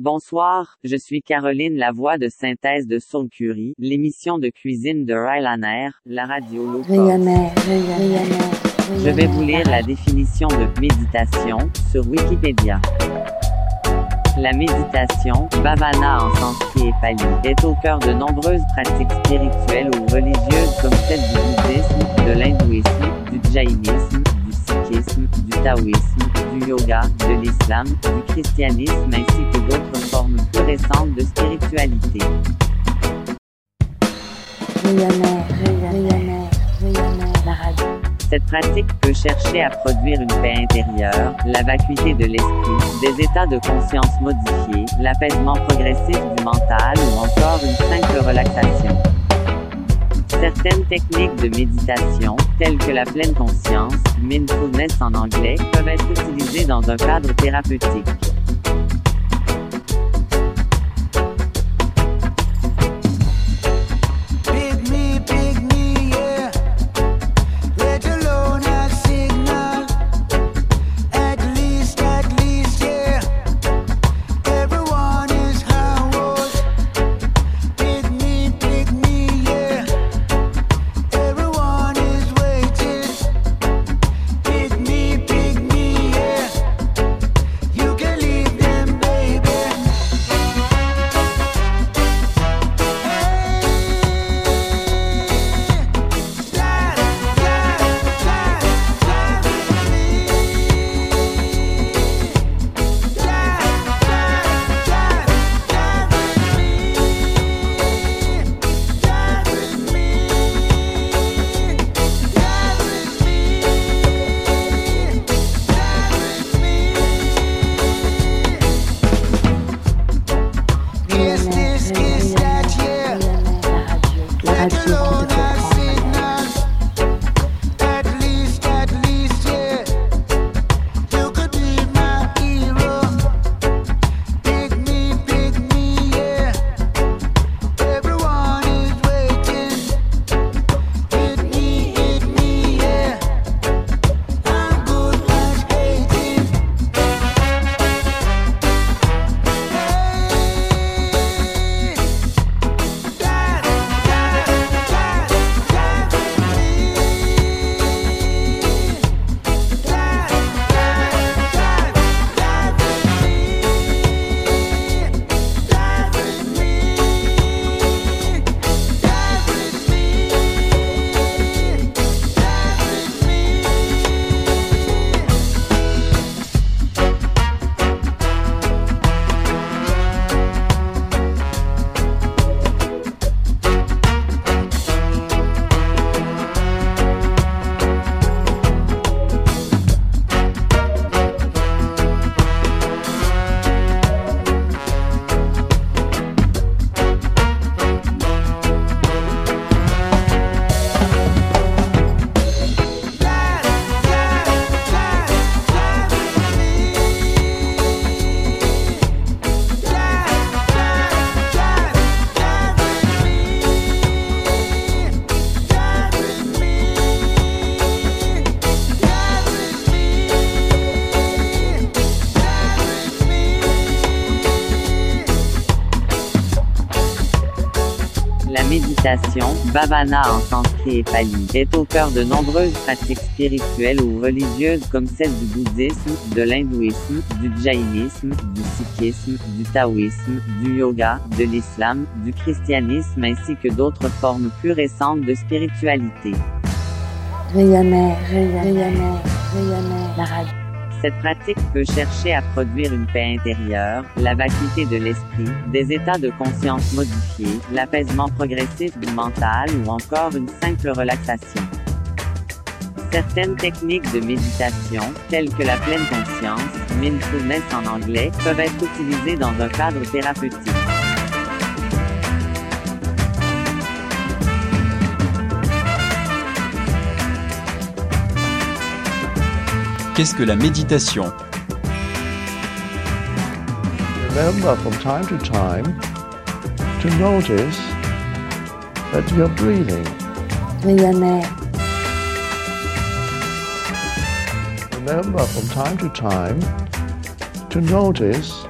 Bonsoir, je suis Caroline la voix de synthèse de Soul Curie, l'émission de cuisine de Rylaner, la radio rayonnaire, Je vais vous lire la définition de méditation sur Wikipédia. La méditation, bhavana en sanskrit et pali, est au cœur de nombreuses pratiques spirituelles ou religieuses comme celle du bouddhisme, de l'hindouisme, du jaïnisme, du taoïsme, du yoga, de l'islam, du christianisme ainsi que d'autres formes plus récentes de spiritualité. Cette pratique peut chercher à produire une paix intérieure, la vacuité de l'esprit, des états de conscience modifiés, l'apaisement progressif du mental ou encore une simple relaxation. Certaines techniques de méditation, telles que la pleine conscience, mindfulness en anglais, peuvent être utilisées dans un cadre thérapeutique. Bhavana en pali, est au cœur de nombreuses pratiques spirituelles ou religieuses comme celle du bouddhisme, de l'hindouisme, du jaïnisme, du sikhisme, du taoïsme, du yoga, de l'islam, du christianisme ainsi que d'autres formes plus récentes de spiritualité. Cette pratique peut chercher à produire une paix intérieure, la vacuité de l'esprit, des états de conscience modifiés, l'apaisement progressif du mental ou encore une simple relaxation. Certaines techniques de méditation, telles que la pleine conscience, mindfulness en anglais, peuvent être utilisées dans un cadre thérapeutique. Qu'est-ce que la méditation Remember from time to time to notice that you're breathing. Rayonnaire, Remember from time to time to notice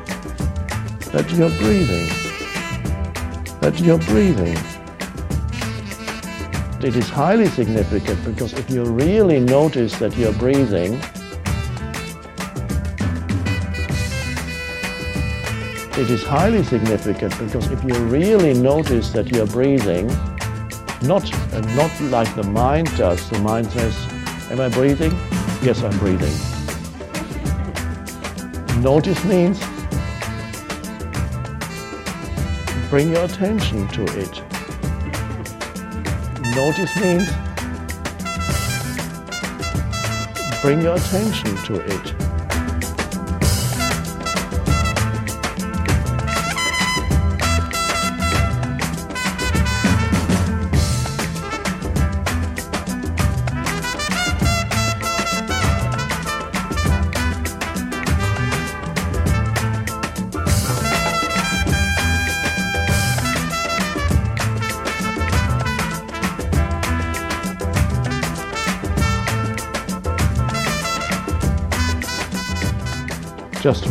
that you're breathing. That you're breathing. It is highly significant because if you really notice that you're breathing, it is highly significant because if you really notice that you're breathing, not, uh, not like the mind does, the mind says, Am I breathing? Yes, I'm breathing. Notice means bring your attention to it. Notice means bring your attention to it.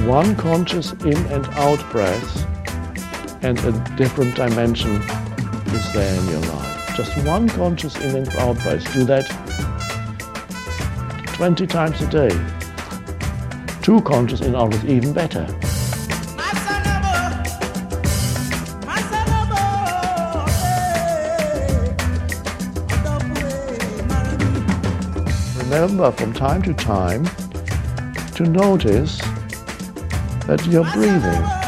One conscious in and out breath and a different dimension is there in your life. Just one conscious in and out breath. Do that 20 times a day. Two conscious in and out is even better. Remember from time to time to notice at your breathing.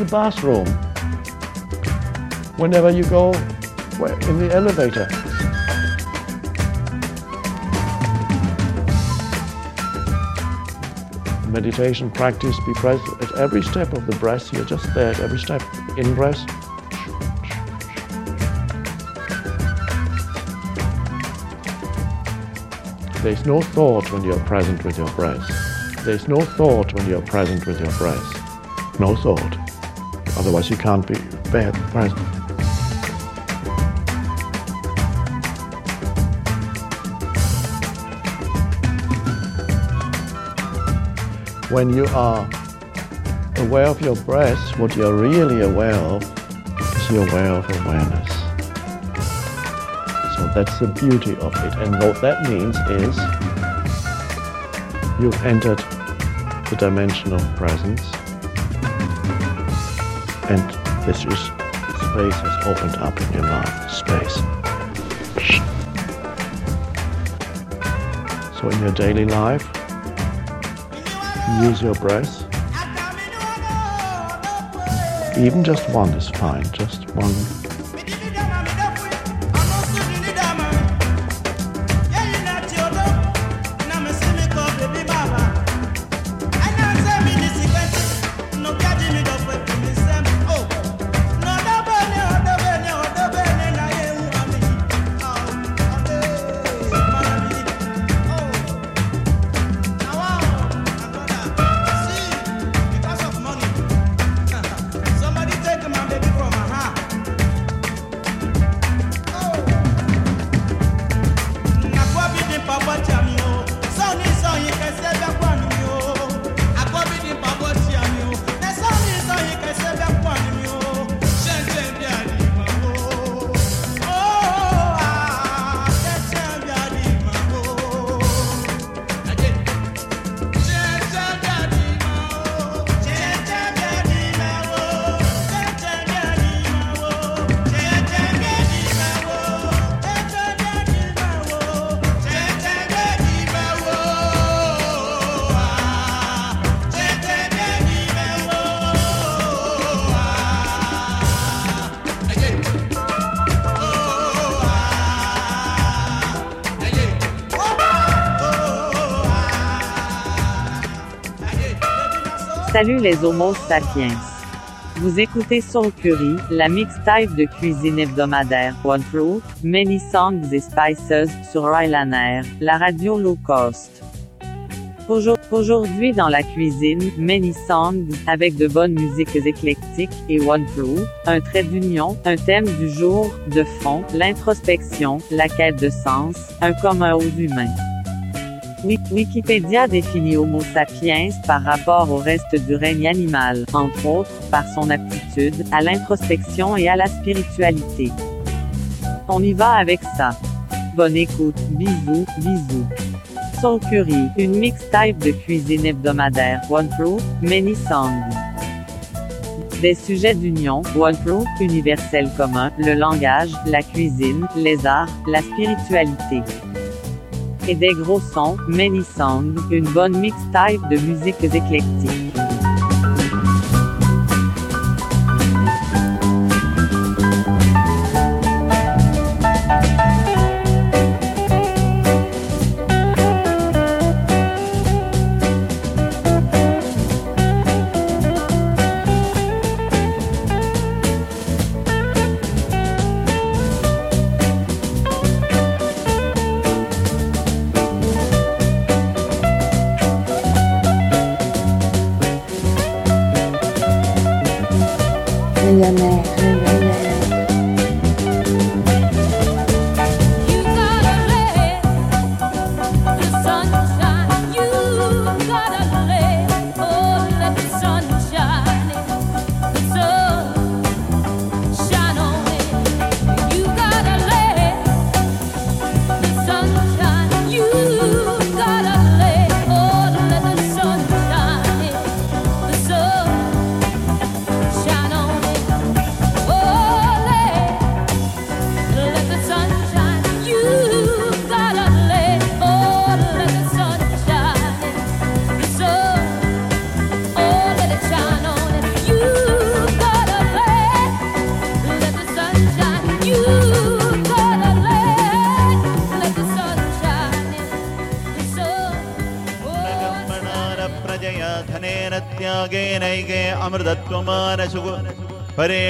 The bathroom, whenever you go in the elevator. Meditation practice, be present at every step of the breath. You're just there at every step. In breath. There's no thought when you're present with your breath. There's no thought when you're present with your breath. No thought. Otherwise you can't be bad present. When you are aware of your breath, what you're really aware of is you're aware of awareness. So that's the beauty of it. And what that means is you've entered the dimension of presence and this is space has opened up in your life. Space. So in your daily life, use your breath. Even just one is fine. Just one Salut les Homo sapiens. Vous écoutez Soul Curry, la mixtape de cuisine hebdomadaire One Fruit, Many Songs et Spices sur Rylan Air, la radio low cost. Aujourd- Aujourd'hui dans la cuisine, Many Songs, avec de bonnes musiques éclectiques, et One Fruit, un trait d'union, un thème du jour, de fond, l'introspection, la quête de sens, un commun aux humains. Wi- Wikipédia définit Homo sapiens par rapport au reste du règne animal, entre autres, par son aptitude à l'introspection et à la spiritualité. On y va avec ça. Bonne écoute, bisous, bisous. Soul Curry, une mixtape de cuisine hebdomadaire, One Fruit, Many Songs. Des sujets d'union, One Fruit, universel commun, le langage, la cuisine, les arts, la spiritualité et des gros sons, many songs, une bonne mixtape de musiques éclectiques.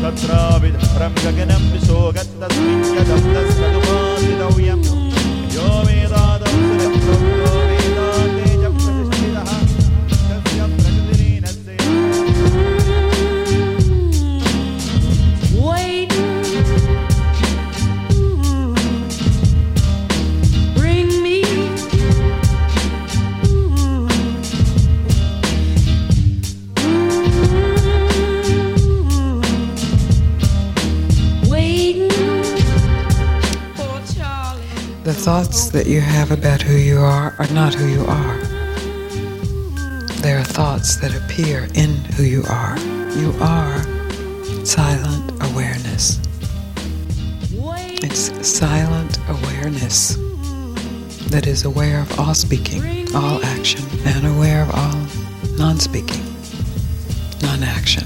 tad trāvid, ramkaganam viso gattas, kad aptas, kad upāti thoughts that you have about who you are are not who you are. They are thoughts that appear in who you are. You are silent awareness. It's silent awareness that is aware of all speaking, all action, and aware of all non speaking, non action.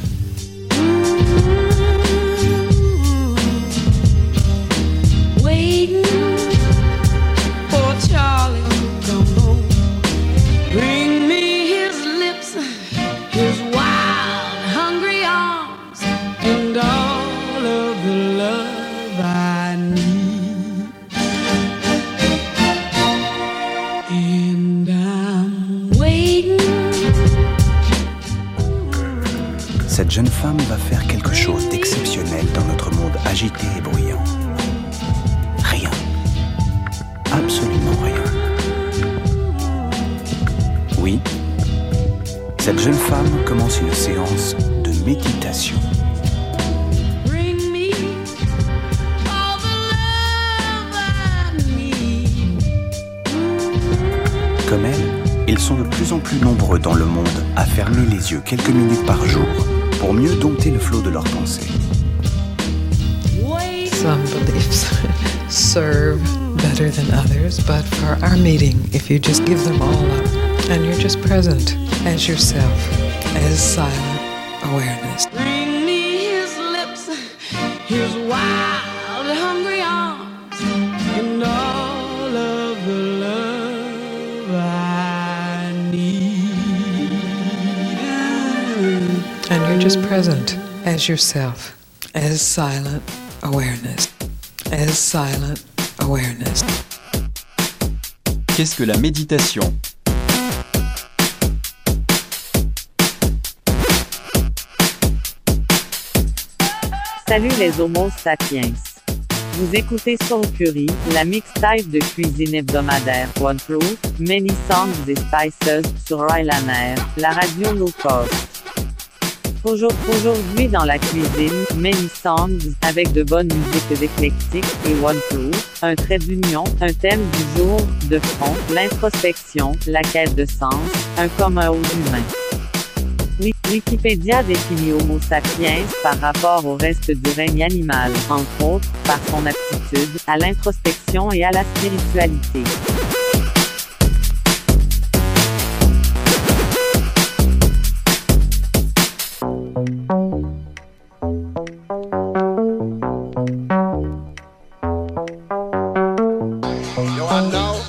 Jeune femme va faire quelque chose d'exceptionnel dans notre monde agité et bruyant. Rien. Absolument rien. Oui, cette jeune femme commence une séance de méditation. Comme elle, ils sont de plus en plus nombreux dans le monde à fermer les yeux quelques minutes par jour pour mieux dompter le flot de leurs pensées. some beliefs serve better than others, but for our meeting, if you just give them all up and you're just present as yourself, as silent awareness. Bring me his lips, his wild, just present as yourself, as silent awareness, as silent awareness. Qu'est-ce que la méditation? Salut les Homo sapiens. Vous écoutez Soul Curry, la mixtape de cuisine hebdomadaire One Proof, Many Songs et Spices sur Rylaner, la radio low cost. Aujourd- Aujourd'hui dans la cuisine, Many Songs, avec de bonnes musiques éclectiques, et One Proof, un trait d'union, un thème du jour, de front, l'introspection, la quête de sens, un commun aux humains. Wi- Wikipédia définit Homo sapiens par rapport au reste du règne animal, entre autres, par son aptitude à l'introspection et à la spiritualité. You are now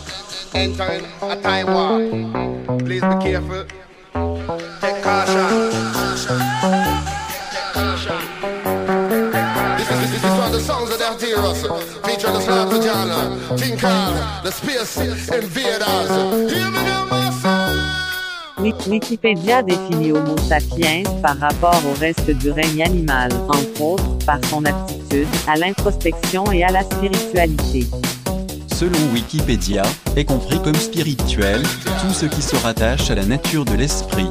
entering a time war. Please be careful. Take caution. This is, this is one of the songs of the heroes. Featuring the Slap Slaughter John, Tinker, the Space Invaders. Wikipédia définit Homo sapiens par rapport au reste du règne animal, entre autres, par son aptitude à l'introspection et à la spiritualité. Selon Wikipédia, est compris comme spirituel tout ce qui se rattache à la nature de l'esprit.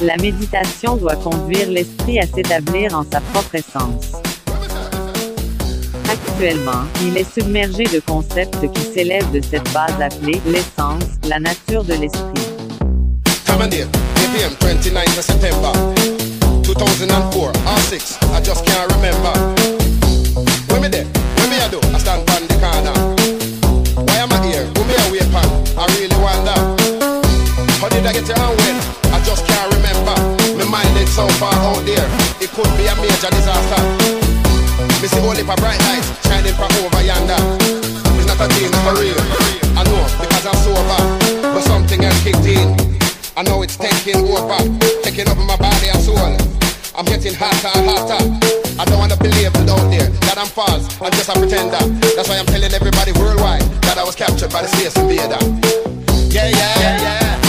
La méditation doit conduire l'esprit à s'établir en sa propre essence. Actuellement, il est submergé de concepts qui s'élèvent de cette base appelée l'essence, la nature de l'esprit. Time and date, APM 29th of September 2004, R6, I just can't remember. When me there, when me I do, I stand on the corner. Why am I here? Who me I wait on? I really wonder. How did I get here and when? I just can't remember. My mind is so far out there, it could be a major disaster. Me see only for bright lights shining from over yonder. It's not a dream, it's for real. I know because I'm sober, but something else kicked in. I know it's taking over, taking over my body and soul. I'm getting hotter and hotter. I don't wanna believe it out there that I'm false. I'm just a pretender. That's why I'm telling everybody worldwide that I was captured by the space invader. Yeah, yeah, yeah, yeah.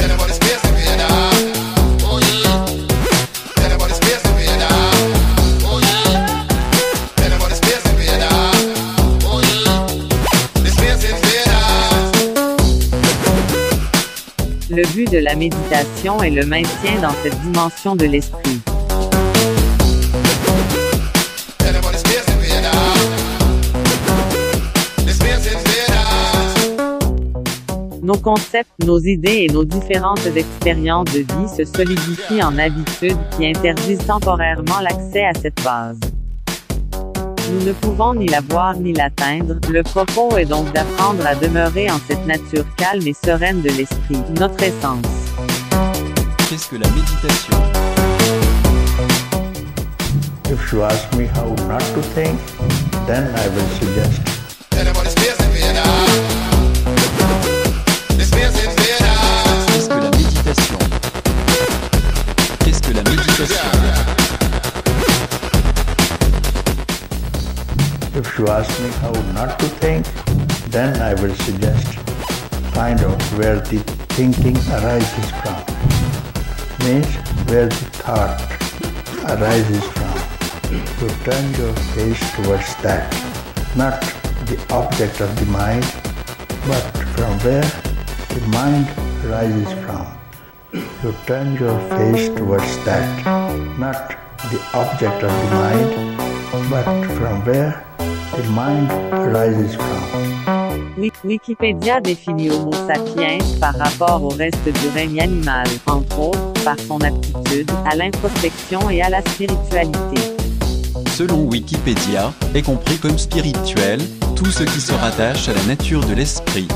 Tell them about the space invader. Le but de la méditation est le maintien dans cette dimension de l'esprit. Nos concepts, nos idées et nos différentes expériences de vie se solidifient en habitudes qui interdisent temporairement l'accès à cette base. Nous ne pouvons ni la voir ni l'atteindre, le propos est donc d'apprendre à demeurer en cette nature calme et sereine de l'esprit, notre essence. Qu'est-ce que la méditation? If you ask me how not to think, then I will suggest If you ask me how not to think, then I will suggest find out where the thinking arises from. Means where the thought arises from. You turn your face towards that, not the object of the mind, but from where the mind arises from. You turn your face towards that, not the object of the mind, but from where the mind arises from. Wi- Wikipédia définit Homo sapiens par rapport au reste du règne animal, entre autres, par son aptitude à l'introspection et à la spiritualité. selon Wikipédia, est compris comme spirituel, tout ce qui se rattache à la nature de l'esprit.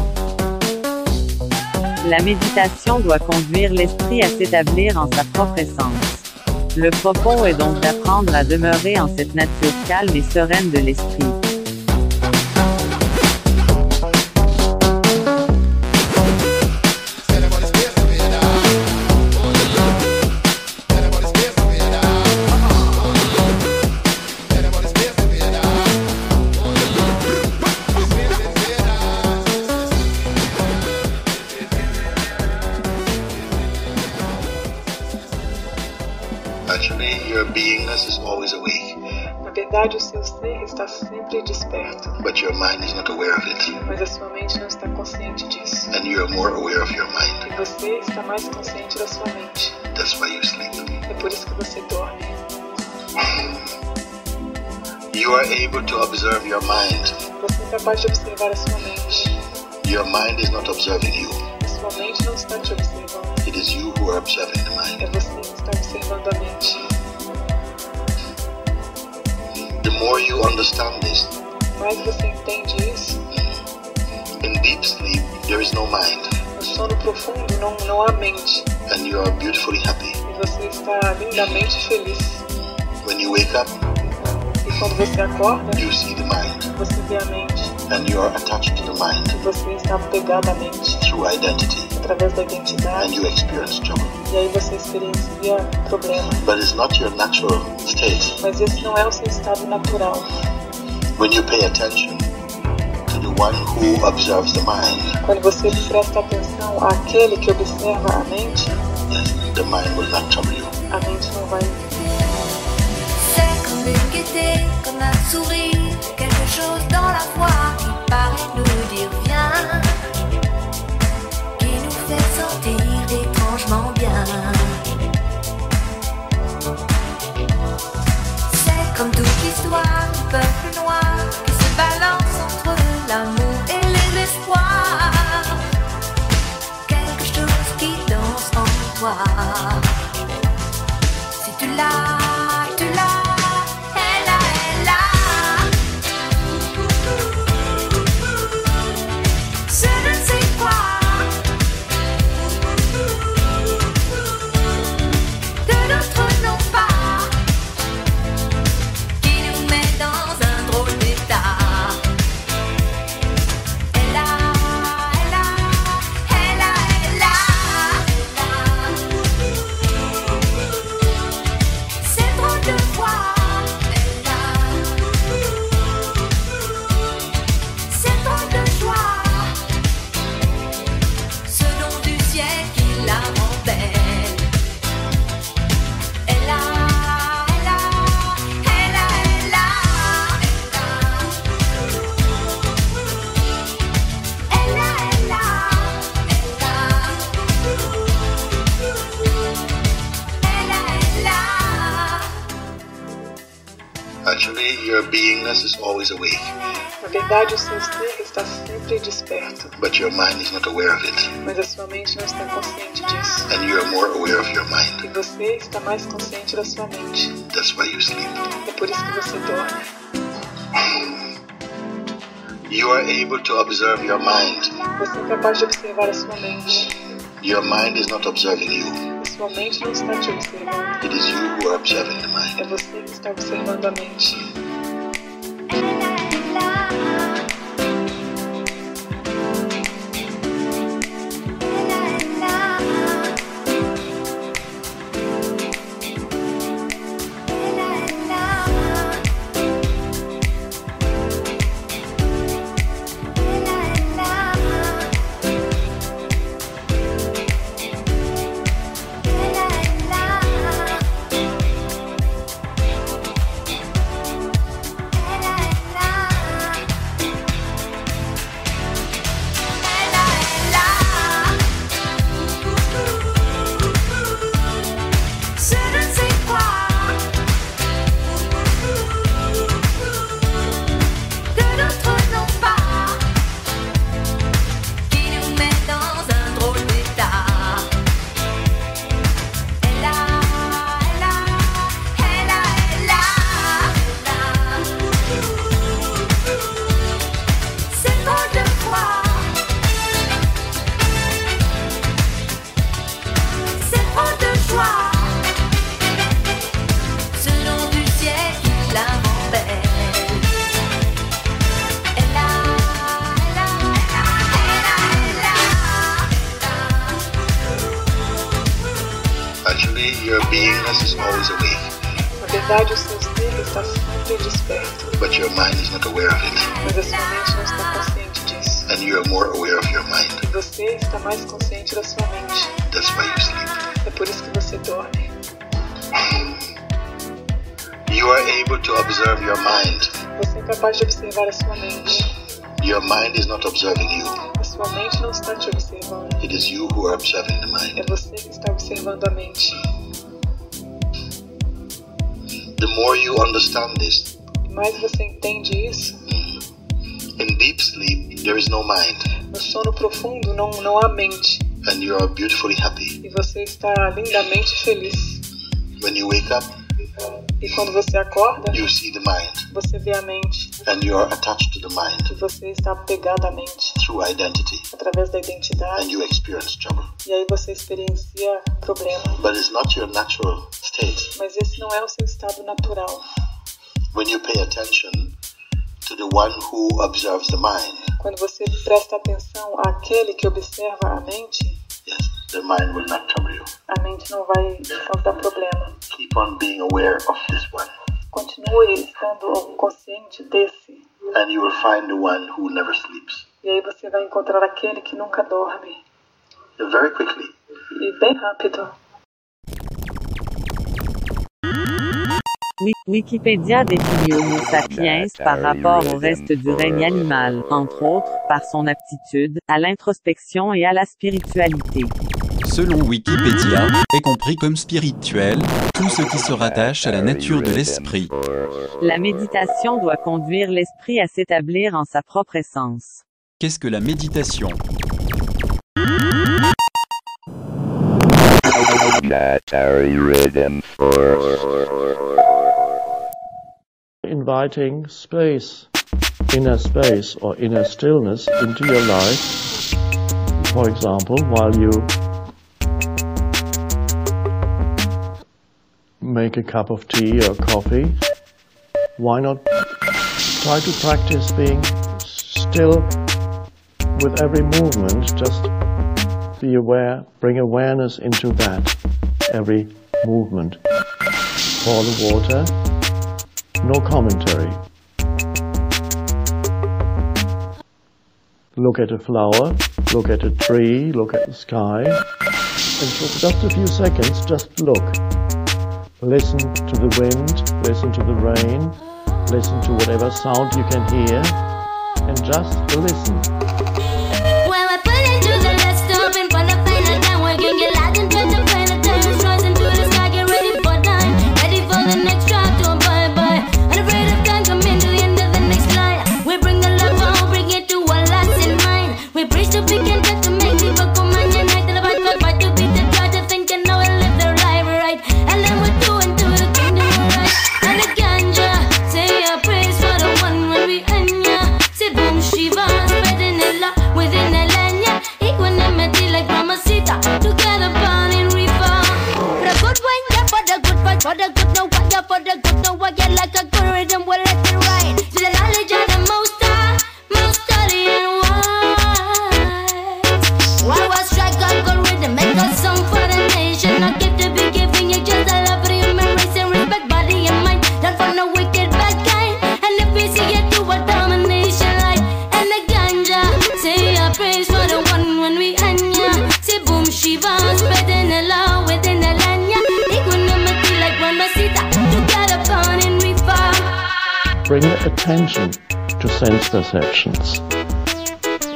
La méditation doit conduire l'esprit à s'établir en sa propre essence. Le propos est donc d'apprendre à demeurer en cette nature calme et sereine de l'esprit. Verdade, o seu ser está sempre desperto, but your mind is not aware of it. mas a sua mente não está consciente disso. And you are more aware of your mind. E você está mais consciente da sua mente. That's why you sleep. É por isso que você dorme. You are able to observe your mind. Você é capaz de observar a sua mente. Your mind is not observing you. A sua mente não está te observando. It is you who are observing the mind. É você que está observando a mente. The more you understand this, Mais você entende isso, in deep sleep, there is no mind, no sono profundo não, não há mente. and you are beautifully happy. E você está lindamente feliz. When you wake up, E quando você acorda, you see the mind, você vê a mente. And you are attached to the mind E você está apegado à mente through identity, através da and identidade. you experience trouble. E aí você experiencia problema. But it's not your natural state. Mas esse não é o seu estado natural. When you pay attention to the one who observes the mind, Quando você presta atenção àquele que observa a mente, yes, the mind will not trouble you. a mente não vai. C'est comme une gaieté, comme un sourire, chose dans la voix qui paraît nous dire bien, qui nous fait sentir étrangement bien. C'est comme toute histoire, un peuple noir qui se balance entre l'amour et les espoirs. Quelque chose qui danse en toi. Verdade, o seu ser está sempre desperto, but your mind is not aware of it. mas a sua mente não está consciente disso. And you are more aware of your mind. E você está mais consciente da sua mente. That's why you sleep. É por isso que você dorme. You are able to observe your mind. Você é capaz de observar a sua mente. Your mind is not observing you. Sua mente não está te observando. It is you who are observing the mind. É você que está observando a mente. You are able to observe your mind. Você é capaz de observar a sua mente. Your mind is not observing you. A sua mente não está te observando. It is you who are observing the mind. É você que está observando a mente. The more you understand this, mais você entende isso, in deep sleep, there is no mind, no sono profundo não, não há mente. and you are beautifully happy. E você está lindamente feliz. When you wake up, E quando você acorda, you see the mind, você vê a mente. and you are attached to the mind E você está apegado à mente. through identity, Através da and identidade. you experience trouble. E aí você experiencia problema. But it's not your natural state. Mas esse não é o seu estado natural. When you pay attention to the one who observes the mind, Quando você presta atenção àquele que observa a mente, the mind will not trouble you. a mente não vai causar problema. Keep on being aware of this one, Continue estando consciente desse. and you will find the one who never sleeps. E aí você vai encontrar aquele que nunca dorme. Very quickly, E bem rápido. Wikipédia définit Homo sapiens par rapport au reste du règne animal, entre autres, par son aptitude à l'introspection et à la spiritualité. Selon Wikipédia, est compris comme spirituel tout ce qui se rattache à la nature de l'esprit. La méditation doit conduire l'esprit à s'établir en sa propre essence. Qu'est-ce que la méditation? Inviting space, inner space or inner stillness into your life. For example, while you make a cup of tea or coffee, why not try to practice being still with every movement? Just be aware, bring awareness into that, every movement. Pour the water, no commentary. Look at a flower, look at a tree, look at the sky, and for just a few seconds, just look. Listen to the wind, listen to the rain, listen to whatever sound you can hear, and just listen. Attention to sense perceptions.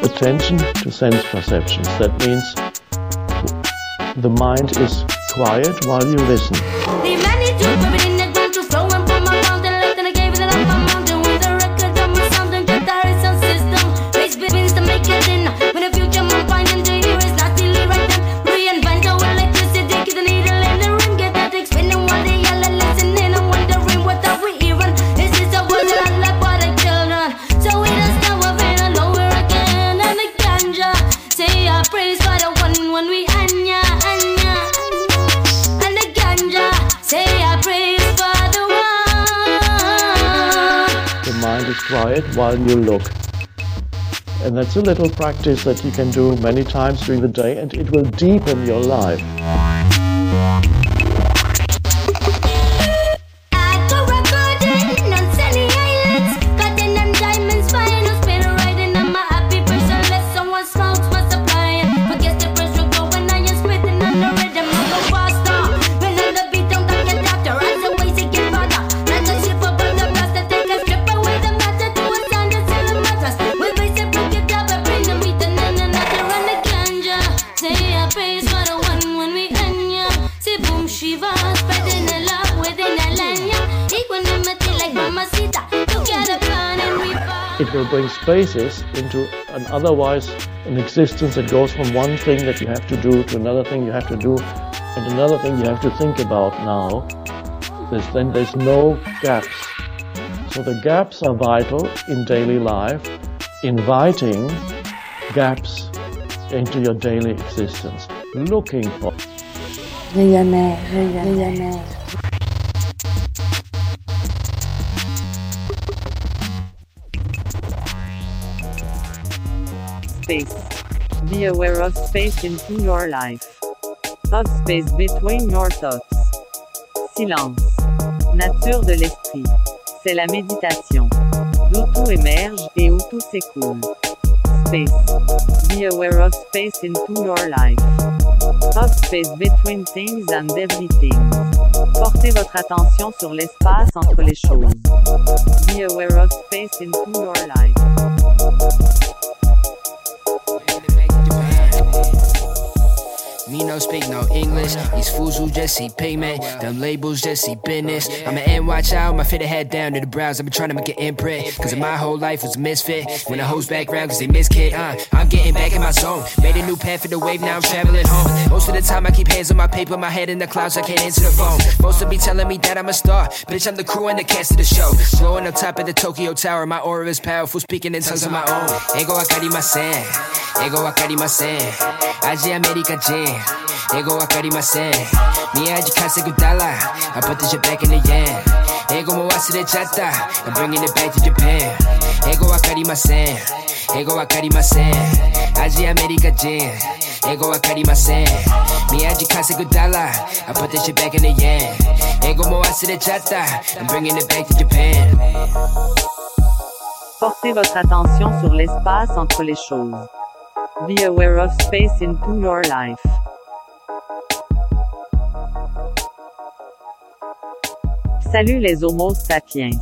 Attention to sense perceptions. That means the mind is quiet while you listen. Mind it while you look. And that's a little practice that you can do many times during the day and it will deepen your life. It will bring spaces into an otherwise an existence that goes from one thing that you have to do to another thing you have to do and another thing you have to think about now. There's, then there's no gaps. So the gaps are vital in daily life, inviting gaps into your daily existence, looking for. Be aware of space into your life. Of space between your thoughts. Silence. Nature de l'esprit. C'est la méditation. D'où tout émerge et où tout s'écoule. Space. Be aware of space into your life. Of space between things and everything. Portez votre attention sur l'espace entre les choses. Be aware of space into your life. Me no speak no English. These fools who just see payment. Them labels just see business. I'm an NY child, my fit head down to the brows. I've been trying to make an imprint. Cause my whole life was a misfit. When the hoes back round, cause they miss kid. Uh, I'm getting back in my zone. Made a new path for the wave, now I'm traveling home. Most of the time I keep hands on my paper, my head in the clouds, I can't answer the phone. Most of be telling me that I'm a star. Bitch, I'm the crew and the cast of the show. Blowing up top of the Tokyo Tower, my aura is powerful, speaking in tongues of my own. Ego akarimasen. Ego akarimasen. Aji America Jam. Ego wakarimasen. Miyaji kasegu dollar. I put this shit back in the yen. Ego mo wasurechata. I'm bringing it back to Japan. Ego wakarimasen. Ego wakarimasen. Aji America Jam. Ego wakarimasen. Miyaji kasegu dollar. I put this back in the yen. Ego mo wasurechata. I'm bringing it back to Japan. Portez votre attention sur l'espace entre les choses. Be aware of space into your life. Salut les Homo sapiens.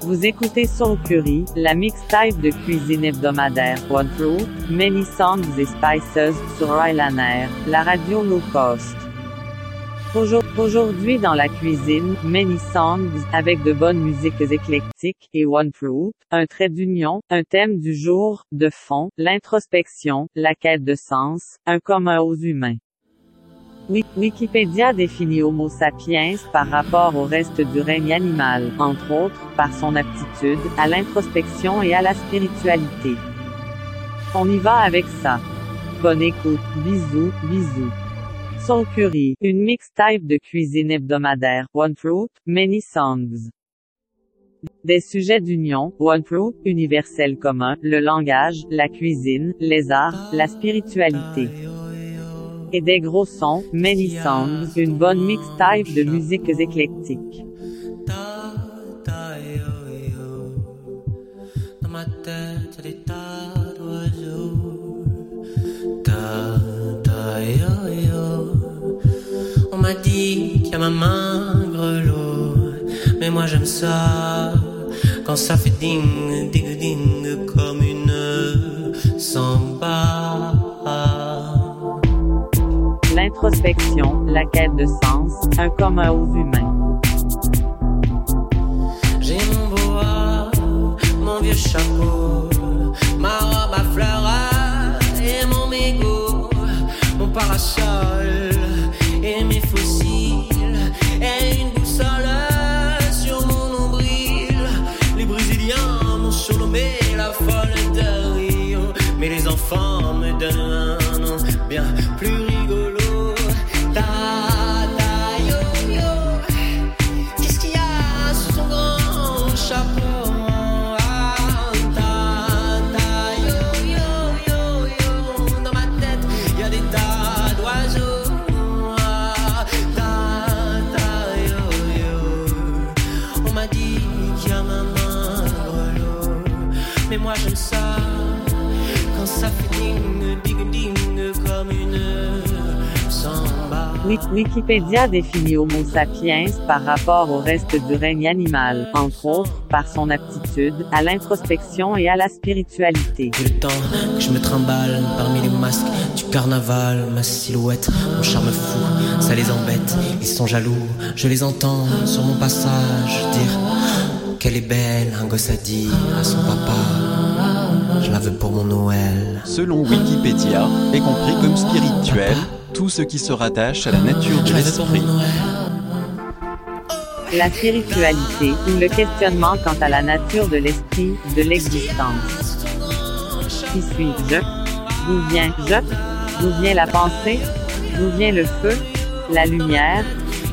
Vous écoutez Soul Curry, la mixtape de cuisine hebdomadaire Fruit, Many Songs et Spices sur Island Air, la radio low cost. Aujourd- Aujourd'hui dans la cuisine, Many Songs, avec de bonnes musiques éclectiques, et One Fruit, un trait d'union, un thème du jour, de fond, l'introspection, la quête de sens, un commun aux humains. Wi- Wikipédia définit Homo sapiens par rapport au reste du règne animal, entre autres, par son aptitude à l'introspection et à la spiritualité. On y va avec ça. Bonne écoute, bisous, bisous. Soul Curry, une mixtape de cuisine hebdomadaire, One Fruit, Many Songs. Des sujets d'union, One Fruit, universel commun, le langage, la cuisine, les arts, la spiritualité. Et des gros sons, Many Songs, une bonne mixtape de musiques éclectiques. M'a dit qu'il y a ma main grelot. Mais moi j'aime ça. Quand ça fait ding, ding, ding, comme une samba. L'introspection, la quête de sens, un commun aux humains. J'ai mon boa, mon vieux chapeau, ma robe à fleurs et mon mégot, mon parasol surnommé la folle de Rio, mais les enfants me donnent Wikipédia définit Homo sapiens par rapport au reste du règne animal, entre autres, par son aptitude à l'introspection et à la spiritualité. J'ai le temps que je me trimballe parmi les masques du carnaval, ma silhouette, mon charme fou, ça les embête, ils sont jaloux, je les entends sur mon passage dire Qu'elle est belle, un gosse a dit à son papa. Je la veux pour mon Noël. Selon Wikipédia, est compris comme spirituel tout ce qui se rattache à la nature de l'esprit. La spiritualité ou le questionnement quant à la nature de l'esprit, de l'existence. Qui suis-je? D'où viens je D'où vient la pensée? D'où vient le feu? La lumière?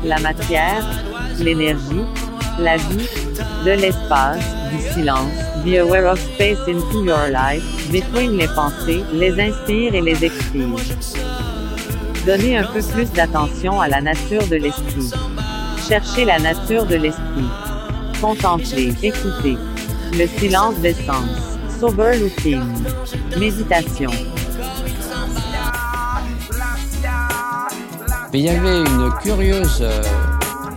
La matière? L'énergie? La vie? De l'espace? Du silence? Be aware of space into your life? Between les pensées, les inspire et les expire. Donnez un peu plus d'attention à la nature de l'esprit. Cherchez la nature de l'esprit. Contemplez, écoutez. Le silence d'essence. Sober looking. Méditation. Mais il y avait une curieuse euh,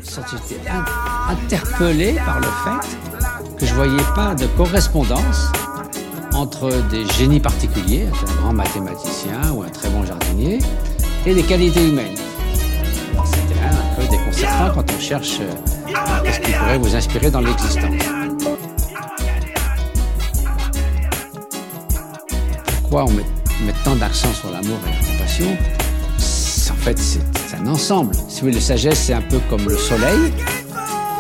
j'étais in- interpellé par le fait que je voyais pas de correspondance entre des génies particuliers, un grand mathématicien ou un très bon jardinier, et des qualités humaines. C'était un peu déconcertant quand on cherche euh, ce qui pourrait vous inspirer dans l'existence. Pourquoi on met, met tant d'accent sur l'amour et la compassion? C'est- En fait, c'est c'est un ensemble. Si vous voulez, la sagesse, c'est un peu comme le soleil,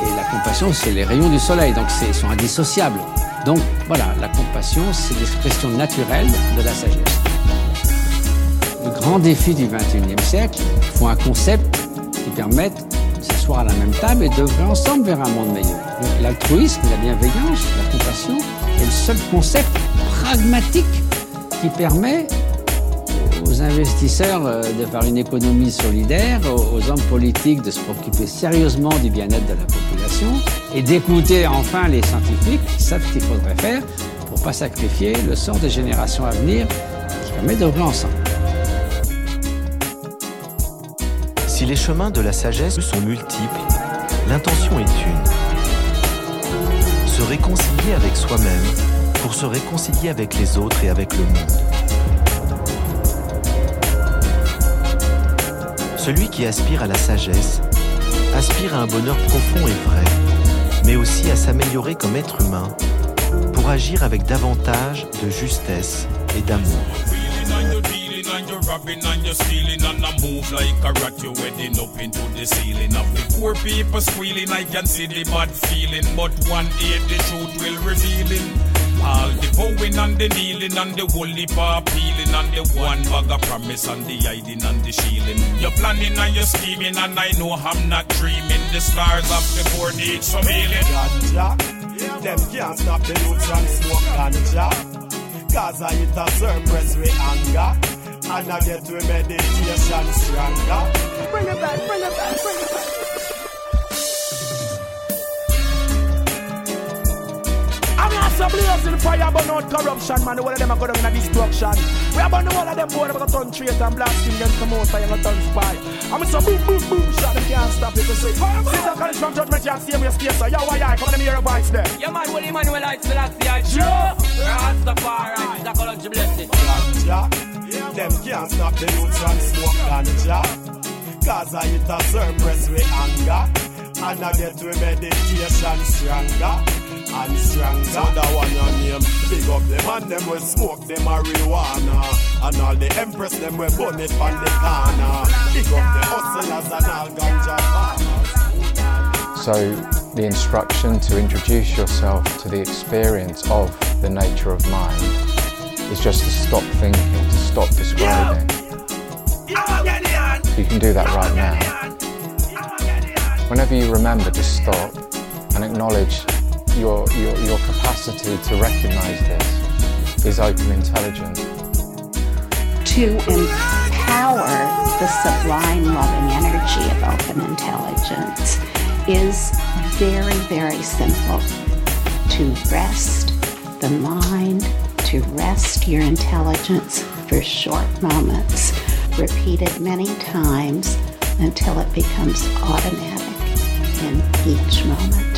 et la compassion, c'est les rayons du soleil, donc c'est- ils sont indissociables. Donc voilà, la compassion, c'est l'expression naturelle de la sagesse. Le grand défi du XXIe siècle, il faut un concept qui permette de s'asseoir à la même table et d'œuvrer ensemble vers un monde meilleur. Donc l'altruisme, la bienveillance, la compassion est le seul concept pragmatique qui permet aux investisseurs euh, de faire une économie solidaire, aux hommes politiques de se préoccuper sérieusement du bien-être de la population et d'écouter enfin les scientifiques qui savent ce qu'il faudrait faire pour ne pas sacrifier le sort des générations à venir qui permet d'œuvrer ensemble. Les chemins de la sagesse sont multiples, l'intention est une. Se réconcilier avec soi-même pour se réconcilier avec les autres et avec le monde. Celui qui aspire à la sagesse aspire à un bonheur profond et vrai, mais aussi à s'améliorer comme être humain pour agir avec davantage de justesse et d'amour. And you're robbing and you're stealing and I move like a rat you're heading up into the ceiling of the poor people squealing I can see the bad feeling but one day the truth will revealing all the bowing and the kneeling and the holy paw peeling and the one bag of promise and the hiding and the shielding you're planning and you're scheming and I know I'm not dreaming the stars of the board need some healing Ganja. Them can't stop the youth from smoke ganja. Cause I hit a surpress with anger. And I get to meditation stronger. Bring it back, bring it back, bring it back. I'm not so blazing fire, but not corruption, man. The whole of them are going to destruction. We are burning all of them boy, we're going to turn traitor and blasting against the most fire, going to turn spy. I'm so boom, boom, boom, shot, them can't stop it. They say, Caesar college from judgment, you see me, space, so yo, why, I come and hear your voice there. Yeah, man, Willie Manuel Lights, Selassie, I Joe. Rastafari, Zakology blessing. Ganja. Them can't stop the youth from smoke ganja. Cause I hit a surpress with anger. And I get to meditation stronger. And stronger. So that one your name. Big up them and them will smoke them marijuana. And all the empress them will burn it on the corner. Big up the hustlers and all ganja farmers. So, the instruction to introduce yourself to the experience of the nature of mind is just to stop thinking, to stop describing. You can do that right now. Whenever you remember, just stop and acknowledge your, your, your capacity to recognize this is open intelligence. to empower the sublime loving energy of open intelligence is very, very simple. To rest the mind, to rest your intelligence for short moments, repeated many times until it becomes automatic in each moment.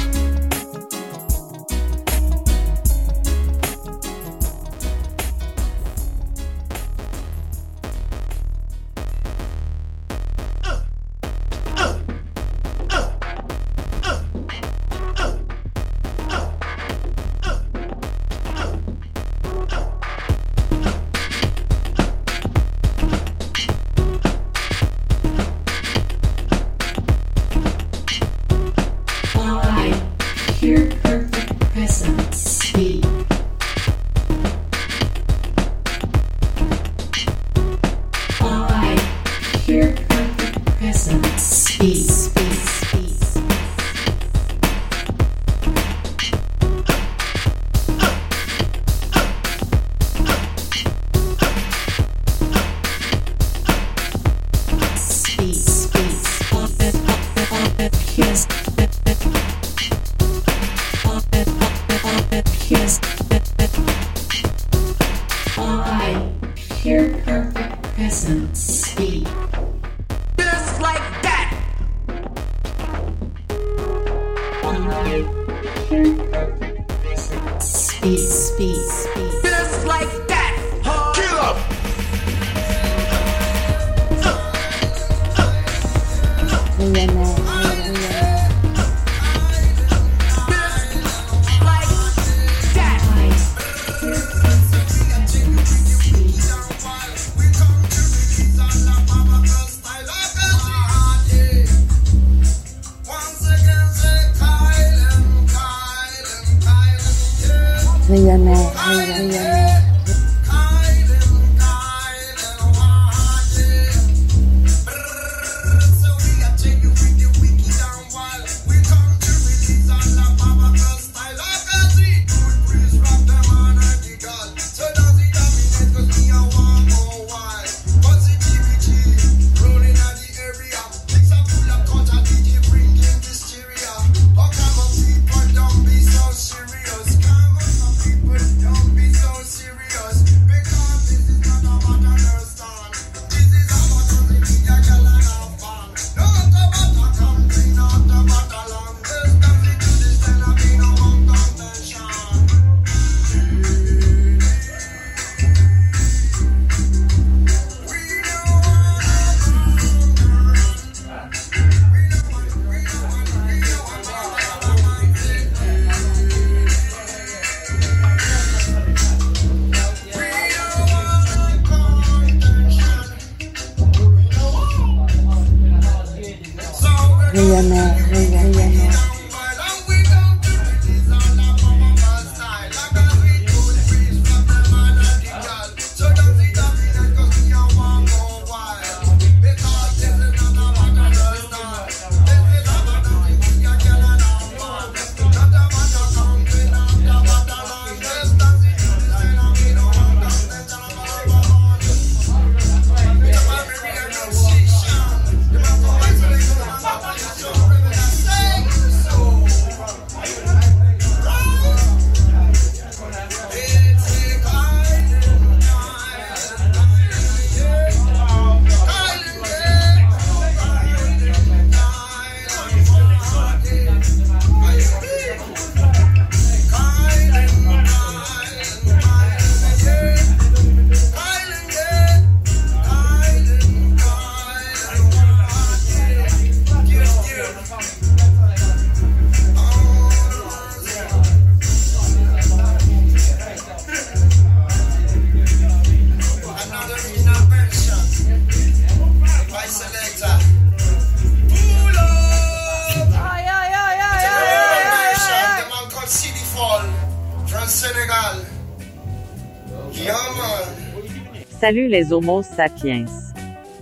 Salut les Homo sapiens.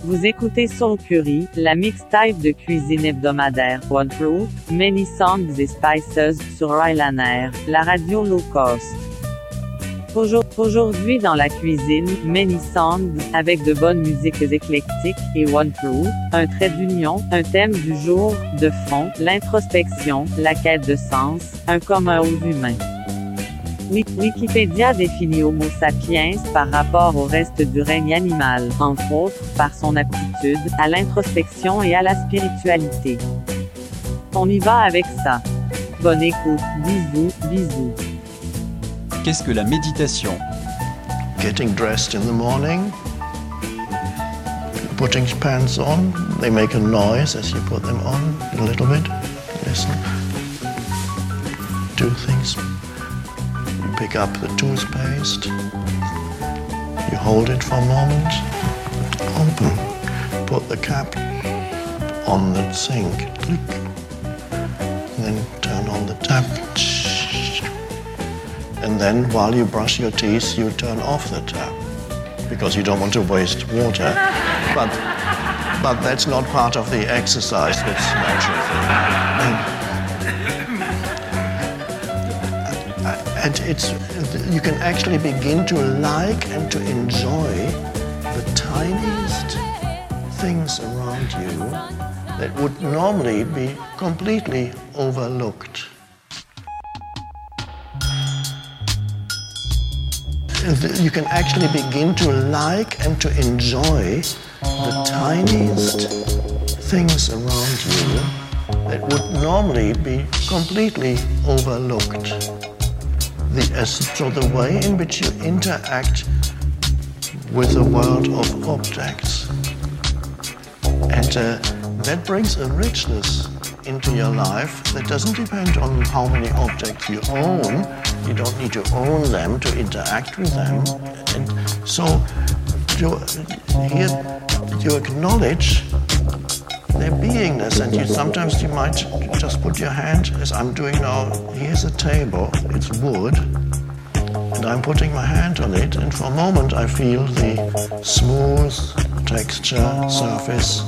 Vous écoutez Soul Curry, la mixtape de cuisine hebdomadaire One Fruit, Many Songs et Spices sur Rylan Air, la radio low cost. Aujourd- Aujourd'hui dans la cuisine, Many Songs, avec de bonnes musiques éclectiques, et One Fruit, un trait d'union, un thème du jour, de fond, l'introspection, la quête de sens, un commun aux humains. Wik- Wikipédia définit Homo sapiens par rapport au reste du règne animal, entre autres, par son aptitude à l'introspection et à la spiritualité. On y va avec ça. Bonne écoute, bisous, bisous. Qu'est-ce que la méditation? Getting dressed in the morning, putting pants on, they make a noise as you put them on a little bit. Listen. Do things. Pick up the toothpaste. You hold it for a moment. Oh, Open. Put the cap on the sink. Click. And then turn on the tap. And then while you brush your teeth, you turn off the tap because you don't want to waste water. But, but that's not part of the exercise. That's natural. It's you can actually begin to like and to enjoy the tiniest things around you that would normally be completely overlooked. You can actually begin to like and to enjoy the tiniest things around you that would normally be completely overlooked. The, as, so the way in which you interact with the world of objects. And uh, that brings a richness into your life that doesn't depend on how many objects you own. You don't need to own them to interact with them. And so you, here you acknowledge their beingness and you sometimes you might just put your hand as I'm doing now here's a table it's wood and I'm putting my hand on it and for a moment I feel the smooth texture surface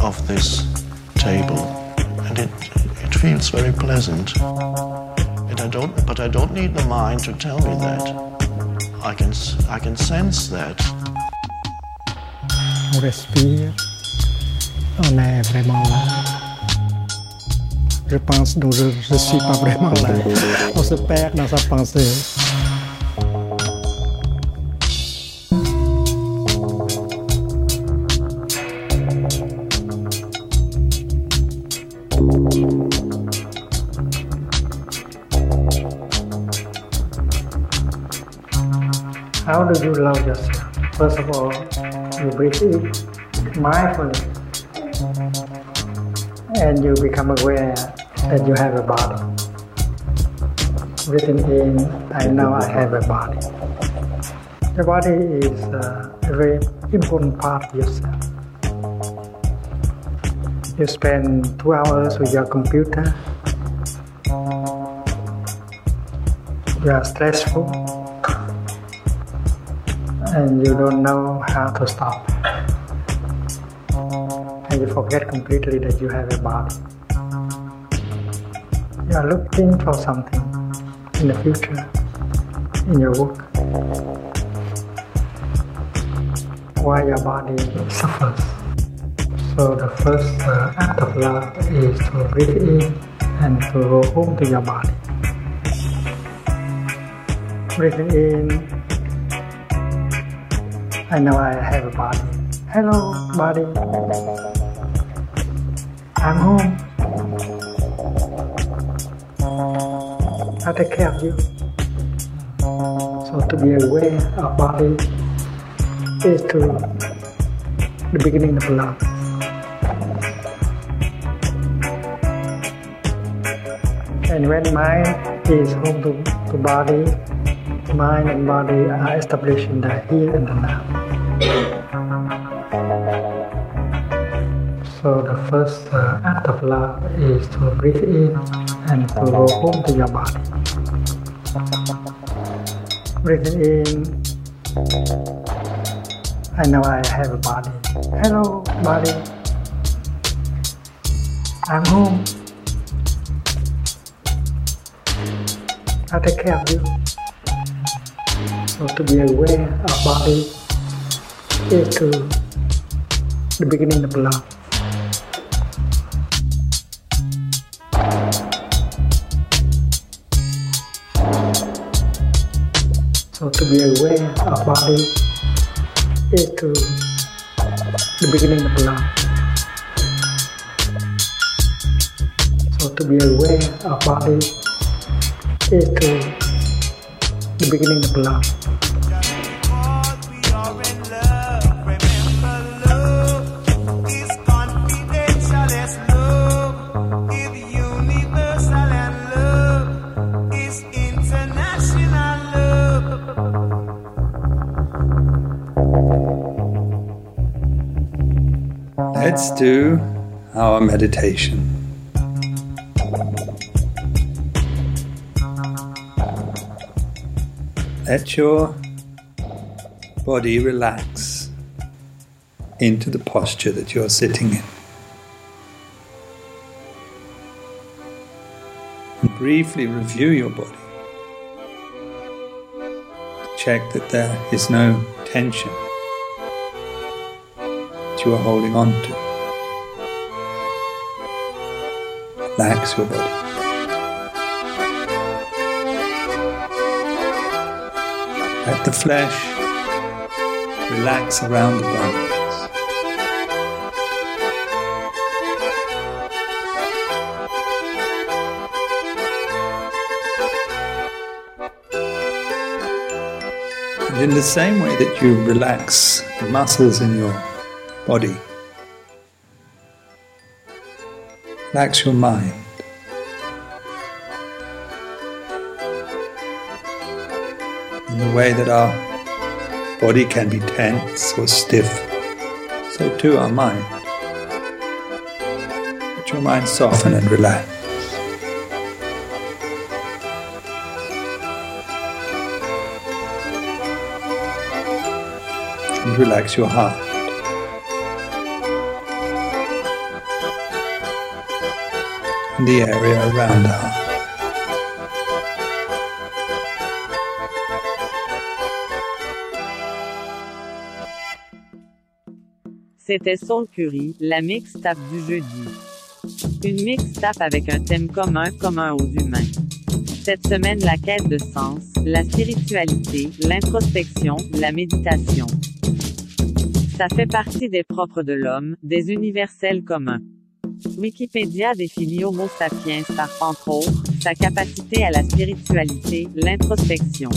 of this table. And it, it feels very pleasant. And I don't but I don't need the mind to tell me that. I can I can sense that. Respire, on est vraiment là. Je pense donc je ne suis pas vraiment là. On se perd dans sa pensée. How do you love yourself? First of all, you breathe in mindfully and you become aware that you have a body. Breathing in, I know I have a body. The body is uh, a very important part of yourself. You spend two hours with your computer. You are stressful and you don't know how to stop. And you forget completely that you have a body. You are looking for something in the future, in your work. Why your body suffers. So the first uh, act of love is to breathe in and to go home to your body. Breathing in I know I have a body. Hello, body. I'm home. I take care of you. So to be aware of body is to the beginning of love. And when mind is home to, to body, mind and body are established in the here and the now. So the first uh, act of love is to breathe in and to go home to your body. Breathing in, I know I have a body. Hello, body. I'm home. I take care of you. So to be aware of body is to the beginning of love. To be aware is to the beginning of love. So to be aware body is to the beginning of love. Do our meditation. Let your body relax into the posture that you're sitting in. And briefly review your body. Check that there is no tension that you are holding on to. Relax your body. Let the flesh relax around the bones. In the same way that you relax the muscles in your body, relax your mind. In the way that our body can be tense or stiff, so too our mind. Let your mind soften and relax. And relax your heart. The area around. C'était Soul Curry, la mixtape du jeudi. Une mixtape avec un thème commun commun aux humains. Cette semaine, la quête de sens, la spiritualité, l'introspection, la méditation. Ça fait partie des propres de l'homme, des universels communs. Wikipédia définit Homo sapiens par, autres, sa capacité à la spiritualité, l'introspection.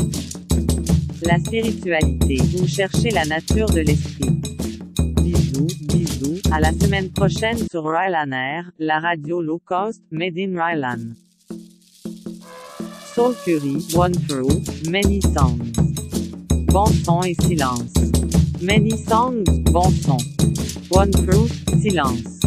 La spiritualité, ou chercher la nature de l'esprit. Bisous, bisous, à la semaine prochaine sur Rylan Air, la radio low cost, made in Rylan. Soul Curry, One Through, Many Songs. Bon son et silence. Many Songs, bon son. One Through, silence.